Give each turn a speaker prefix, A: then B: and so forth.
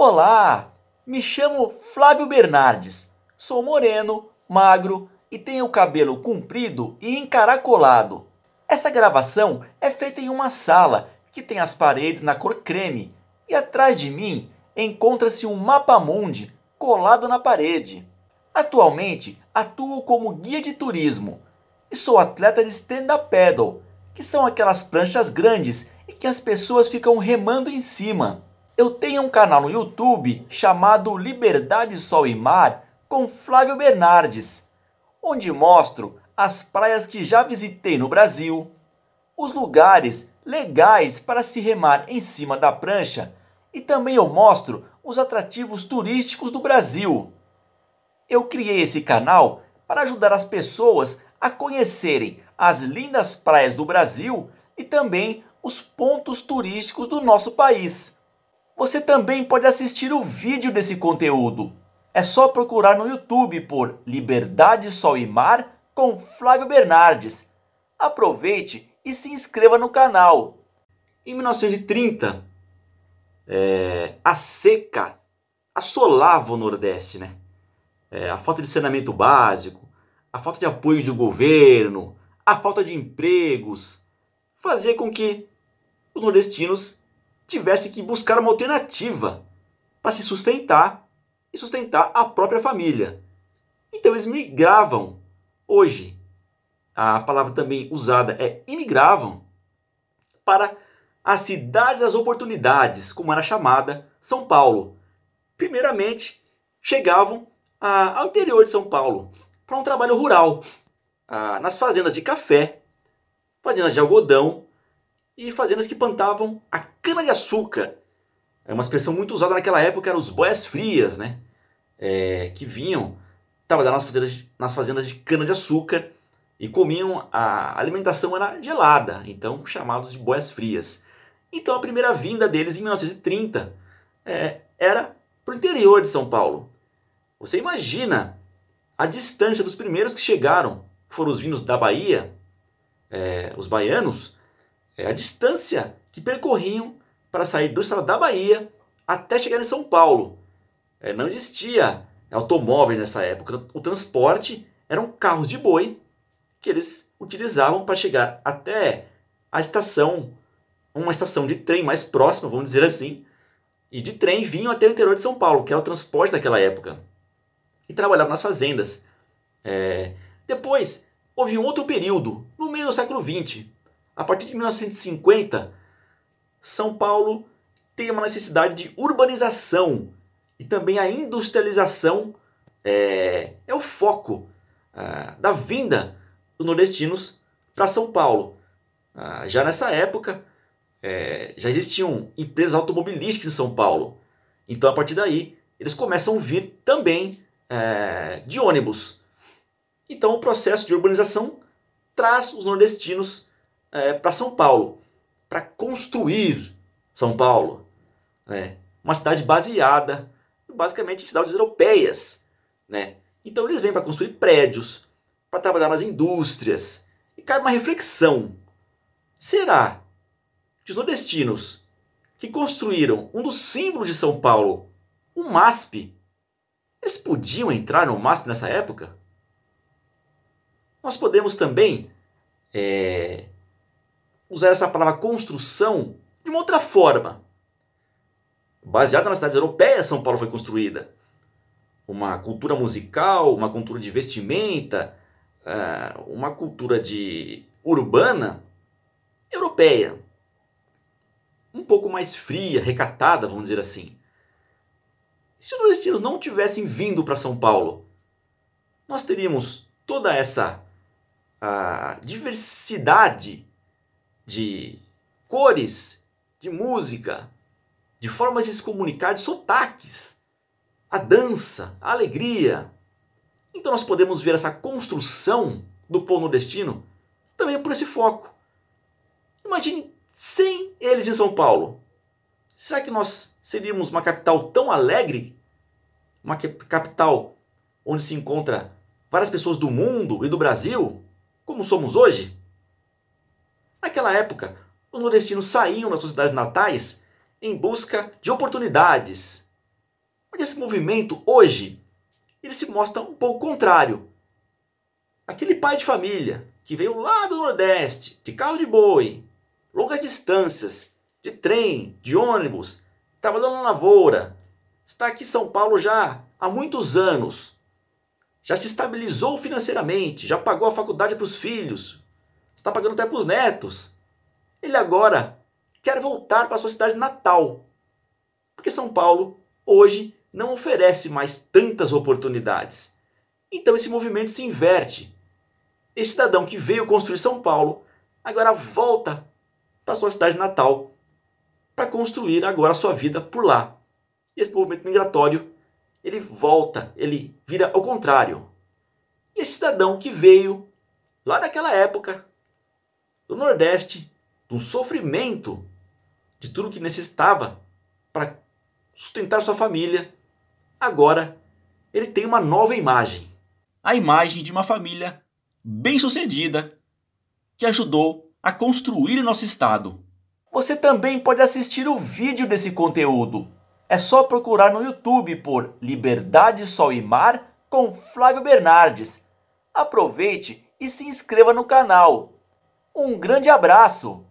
A: Olá, me chamo Flávio Bernardes. Sou moreno, magro e tenho o cabelo comprido e encaracolado. Essa gravação é feita em uma sala que tem as paredes na cor creme e atrás de mim encontra-se um mapa mundi colado na parede. Atualmente atuo como guia de turismo e sou atleta de stand-up paddle, que são aquelas pranchas grandes e que as pessoas ficam remando em cima. Eu tenho um canal no YouTube chamado Liberdade, Sol e Mar com Flávio Bernardes, onde mostro as praias que já visitei no Brasil, os lugares legais para se remar em cima da prancha e também eu mostro os atrativos turísticos do Brasil. Eu criei esse canal para ajudar as pessoas a conhecerem as lindas praias do Brasil e também os pontos turísticos do nosso país. Você também pode assistir o vídeo desse conteúdo. É só procurar no YouTube por Liberdade, Sol e Mar com Flávio Bernardes. Aproveite e se inscreva no canal. Em 1930, é, a seca assolava o Nordeste, né? É, a falta de saneamento básico, a falta de apoio do governo, a falta de empregos, fazia com que os nordestinos tivessem que buscar uma alternativa para se sustentar e sustentar a própria família. Então eles migravam. Hoje, a palavra também usada é imigravam para a cidade das oportunidades, como era chamada, São Paulo. Primeiramente, chegavam ao interior de São Paulo para um trabalho rural, nas fazendas de café, fazendas de algodão e fazendas que plantavam a cana-de-açúcar. É uma expressão muito usada naquela época, eram os boias frias, né? É, que vinham trabalhar nas fazendas, de, nas fazendas de cana-de-açúcar e comiam, a alimentação era gelada, então chamados de boias frias. Então a primeira vinda deles em 1930 é, era para o interior de São Paulo. Você imagina a distância dos primeiros que chegaram, que foram os vindos da Bahia, é, os baianos, é a distância que percorriam para sair do estado da Bahia até chegar em São Paulo. É, não existia automóveis nessa época. O transporte eram carros de boi que eles utilizavam para chegar até a estação, uma estação de trem mais próxima, vamos dizer assim, e de trem vinham até o interior de São Paulo, que era o transporte daquela época, e trabalhavam nas fazendas. É... Depois, houve um outro período, no meio do século XX, a partir de 1950, São Paulo tem uma necessidade de urbanização e também a industrialização é, é o foco é, da vinda dos nordestinos para São Paulo. Ah, já nessa época, é, já existiam empresas automobilísticas em São Paulo. Então, a partir daí, eles começam a vir também é, de ônibus. Então, o processo de urbanização traz os nordestinos é, para São Paulo, para construir São Paulo. Né? Uma cidade baseada basicamente em cidades europeias. Né? Então eles vêm para construir prédios, para trabalhar nas indústrias. E cabe uma reflexão: será que os nordestinos que construíram um dos símbolos de São Paulo, o MASP, eles podiam entrar no MASP nessa época? Nós podemos também é, usar essa palavra construção de uma outra forma. Baseada nas cidades europeias, São Paulo foi construída. Uma cultura musical, uma cultura de vestimenta, eh, uma cultura de urbana europeia. Um pouco mais fria, recatada, vamos dizer assim. Se os nordestinos não tivessem vindo para São Paulo, nós teríamos toda essa diversidade de cores, de música, de formas de se comunicar, de sotaques, a dança, a alegria. Então nós podemos ver essa construção do povo nordestino também por esse foco. Imagine sem eles em São Paulo. Será que nós seríamos uma capital tão alegre? Uma capital onde se encontra várias pessoas do mundo e do Brasil, como somos hoje? Naquela época, os nordestinos saíam das suas cidades natais em busca de oportunidades, Mas esse movimento hoje ele se mostra um pouco contrário. Aquele pai de família que veio lá do Nordeste, de carro de boi, longas distâncias, de trem, de ônibus, trabalhando na lavoura, está aqui em São Paulo já há muitos anos, já se estabilizou financeiramente, já pagou a faculdade para os filhos, está pagando até para os netos. Ele agora quer voltar para sua cidade natal, porque São Paulo hoje não oferece mais tantas oportunidades. Então esse movimento se inverte. Esse cidadão que veio construir São Paulo agora volta para sua cidade natal para construir agora a sua vida por lá. E esse movimento migratório, ele volta, ele vira ao contrário. E esse cidadão que veio lá naquela época do Nordeste, de um sofrimento de tudo que necessitava para sustentar sua família, agora ele tem uma nova imagem. A imagem de uma família bem-sucedida que ajudou a construir nosso estado. Você também pode assistir o vídeo desse conteúdo. É só procurar no YouTube por Liberdade, Sol e Mar com Flávio Bernardes. Aproveite e se inscreva no canal. Um grande abraço!